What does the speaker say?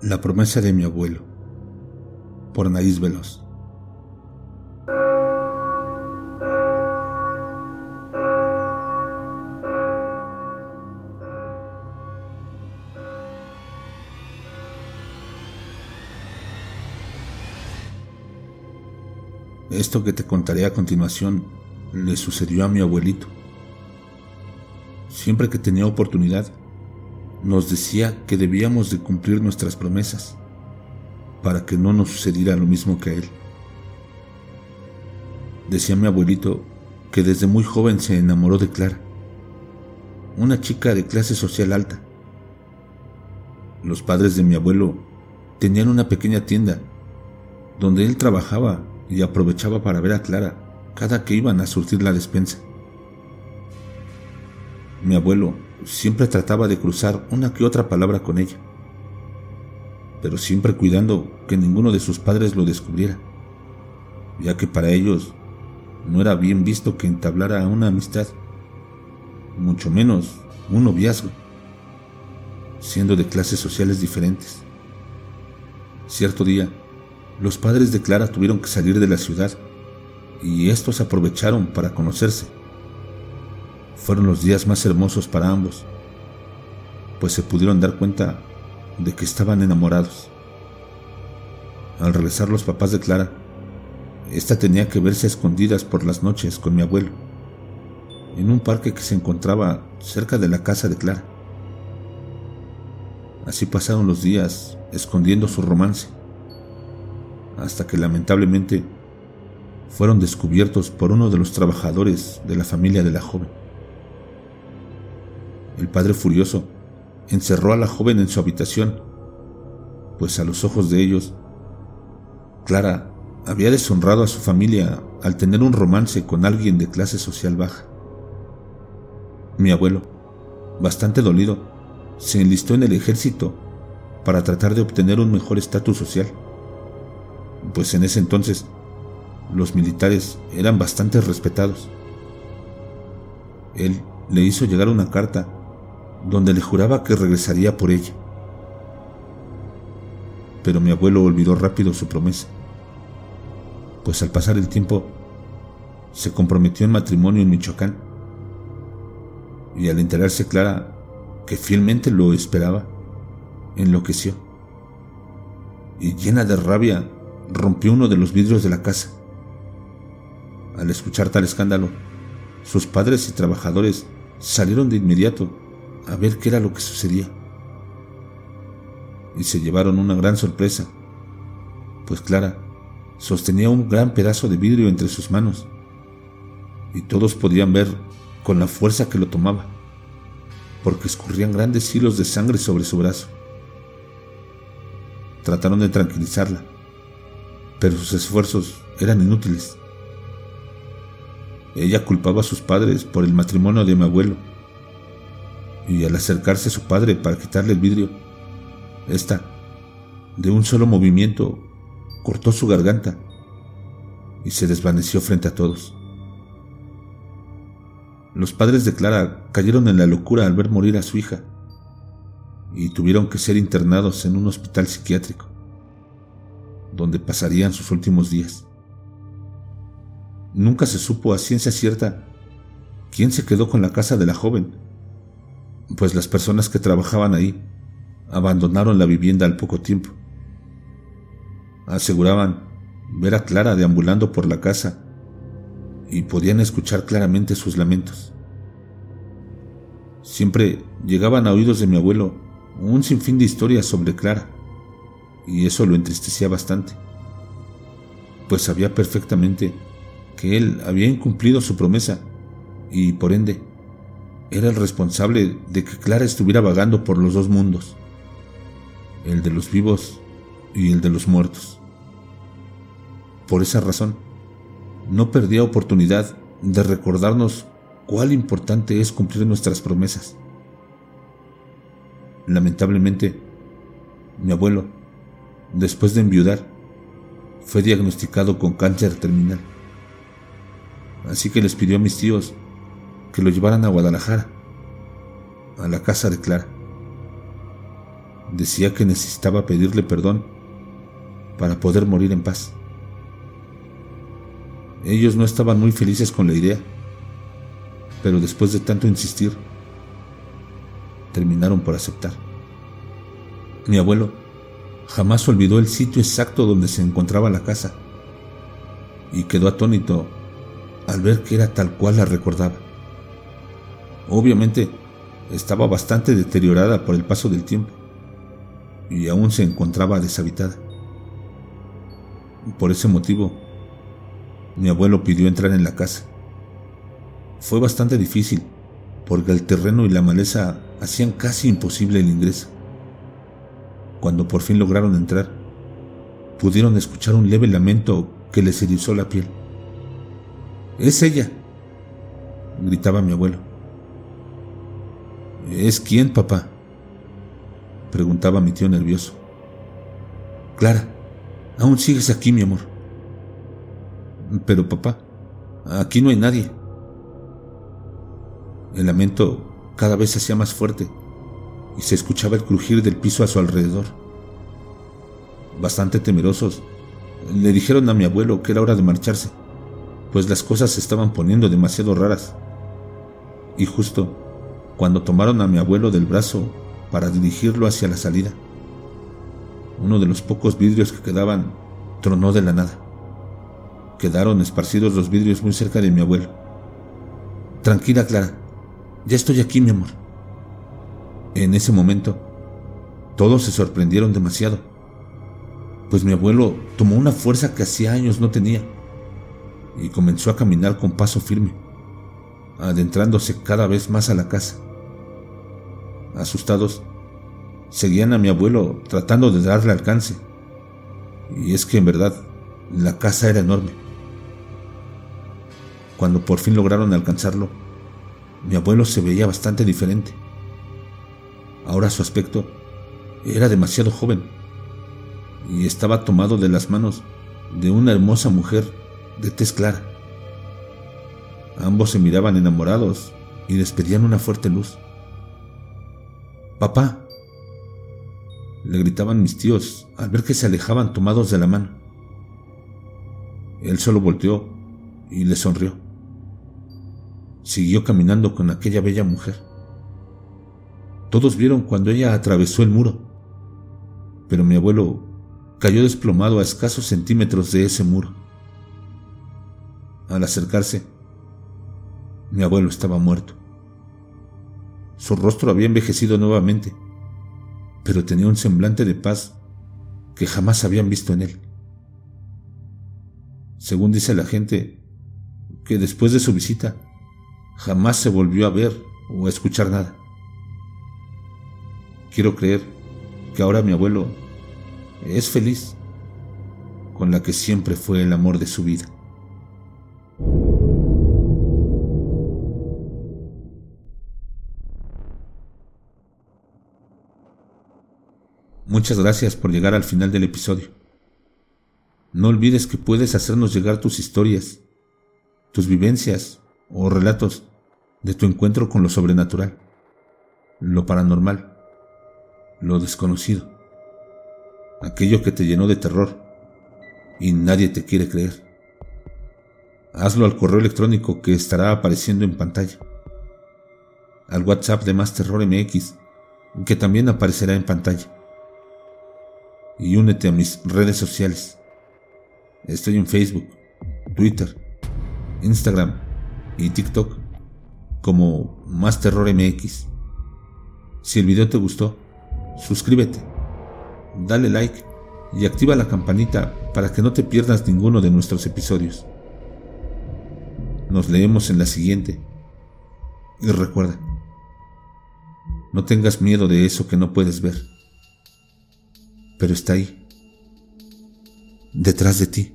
La promesa de mi abuelo por Anaís Veloz Esto que te contaré a continuación le sucedió a mi abuelito. Siempre que tenía oportunidad, nos decía que debíamos de cumplir nuestras promesas para que no nos sucediera lo mismo que a él. Decía mi abuelito que desde muy joven se enamoró de Clara, una chica de clase social alta. Los padres de mi abuelo tenían una pequeña tienda donde él trabajaba y aprovechaba para ver a Clara cada que iban a surtir la despensa. Mi abuelo siempre trataba de cruzar una que otra palabra con ella, pero siempre cuidando que ninguno de sus padres lo descubriera, ya que para ellos no era bien visto que entablara una amistad, mucho menos un noviazgo, siendo de clases sociales diferentes. Cierto día, los padres de Clara tuvieron que salir de la ciudad y estos aprovecharon para conocerse. Fueron los días más hermosos para ambos, pues se pudieron dar cuenta de que estaban enamorados. Al regresar los papás de Clara, esta tenía que verse escondidas por las noches con mi abuelo, en un parque que se encontraba cerca de la casa de Clara. Así pasaron los días escondiendo su romance hasta que lamentablemente fueron descubiertos por uno de los trabajadores de la familia de la joven. El padre furioso encerró a la joven en su habitación, pues a los ojos de ellos, Clara había deshonrado a su familia al tener un romance con alguien de clase social baja. Mi abuelo, bastante dolido, se enlistó en el ejército para tratar de obtener un mejor estatus social pues en ese entonces los militares eran bastante respetados. Él le hizo llegar una carta donde le juraba que regresaría por ella. Pero mi abuelo olvidó rápido su promesa, pues al pasar el tiempo se comprometió en matrimonio en Michoacán. Y al enterarse Clara que fielmente lo esperaba, enloqueció. Y llena de rabia rompió uno de los vidrios de la casa. Al escuchar tal escándalo, sus padres y trabajadores salieron de inmediato a ver qué era lo que sucedía. Y se llevaron una gran sorpresa, pues Clara sostenía un gran pedazo de vidrio entre sus manos, y todos podían ver con la fuerza que lo tomaba, porque escurrían grandes hilos de sangre sobre su brazo. Trataron de tranquilizarla, pero sus esfuerzos eran inútiles. Ella culpaba a sus padres por el matrimonio de mi abuelo, y al acercarse a su padre para quitarle el vidrio, ésta, de un solo movimiento, cortó su garganta y se desvaneció frente a todos. Los padres de Clara cayeron en la locura al ver morir a su hija y tuvieron que ser internados en un hospital psiquiátrico donde pasarían sus últimos días. Nunca se supo a ciencia cierta quién se quedó con la casa de la joven, pues las personas que trabajaban ahí abandonaron la vivienda al poco tiempo. Aseguraban ver a Clara deambulando por la casa y podían escuchar claramente sus lamentos. Siempre llegaban a oídos de mi abuelo un sinfín de historias sobre Clara y eso lo entristecía bastante, pues sabía perfectamente que él había incumplido su promesa y por ende era el responsable de que Clara estuviera vagando por los dos mundos, el de los vivos y el de los muertos. Por esa razón, no perdía oportunidad de recordarnos cuál importante es cumplir nuestras promesas. Lamentablemente, mi abuelo después de enviudar, fue diagnosticado con cáncer terminal. Así que les pidió a mis tíos que lo llevaran a Guadalajara, a la casa de Clara. decía que necesitaba pedirle perdón para poder morir en paz. Ellos no estaban muy felices con la idea, pero después de tanto insistir, terminaron por aceptar. Mi abuelo jamás olvidó el sitio exacto donde se encontraba la casa y quedó atónito al ver que era tal cual la recordaba. Obviamente estaba bastante deteriorada por el paso del tiempo y aún se encontraba deshabitada. Por ese motivo, mi abuelo pidió entrar en la casa. Fue bastante difícil porque el terreno y la maleza hacían casi imposible el ingreso. Cuando por fin lograron entrar, pudieron escuchar un leve lamento que les erizó la piel. Es ella, gritaba mi abuelo. ¿Es quién, papá? preguntaba mi tío nervioso. Clara, aún sigues aquí, mi amor. Pero, papá, aquí no hay nadie. El lamento cada vez se hacía más fuerte y se escuchaba el crujir del piso a su alrededor. Bastante temerosos, le dijeron a mi abuelo que era hora de marcharse, pues las cosas se estaban poniendo demasiado raras. Y justo cuando tomaron a mi abuelo del brazo para dirigirlo hacia la salida, uno de los pocos vidrios que quedaban tronó de la nada. Quedaron esparcidos los vidrios muy cerca de mi abuelo. Tranquila, Clara. Ya estoy aquí, mi amor. En ese momento, todos se sorprendieron demasiado pues mi abuelo tomó una fuerza que hacía años no tenía y comenzó a caminar con paso firme, adentrándose cada vez más a la casa. Asustados, seguían a mi abuelo tratando de darle alcance, y es que en verdad la casa era enorme. Cuando por fin lograron alcanzarlo, mi abuelo se veía bastante diferente. Ahora su aspecto era demasiado joven y estaba tomado de las manos de una hermosa mujer de tez clara. Ambos se miraban enamorados y despedían una fuerte luz. Papá, le gritaban mis tíos al ver que se alejaban tomados de la mano. Él solo volteó y le sonrió. Siguió caminando con aquella bella mujer. Todos vieron cuando ella atravesó el muro, pero mi abuelo cayó desplomado a escasos centímetros de ese muro. Al acercarse, mi abuelo estaba muerto. Su rostro había envejecido nuevamente, pero tenía un semblante de paz que jamás habían visto en él. Según dice la gente, que después de su visita jamás se volvió a ver o a escuchar nada. Quiero creer que ahora mi abuelo es feliz con la que siempre fue el amor de su vida. Muchas gracias por llegar al final del episodio. No olvides que puedes hacernos llegar tus historias, tus vivencias o relatos de tu encuentro con lo sobrenatural, lo paranormal, lo desconocido aquello que te llenó de terror y nadie te quiere creer. Hazlo al correo electrónico que estará apareciendo en pantalla, al WhatsApp de Más Terror MX, que también aparecerá en pantalla. Y únete a mis redes sociales. Estoy en Facebook, Twitter, Instagram y TikTok como Más Terror MX. Si el video te gustó, suscríbete dale like y activa la campanita para que no te pierdas ninguno de nuestros episodios. Nos leemos en la siguiente. Y recuerda, no tengas miedo de eso que no puedes ver, pero está ahí, detrás de ti.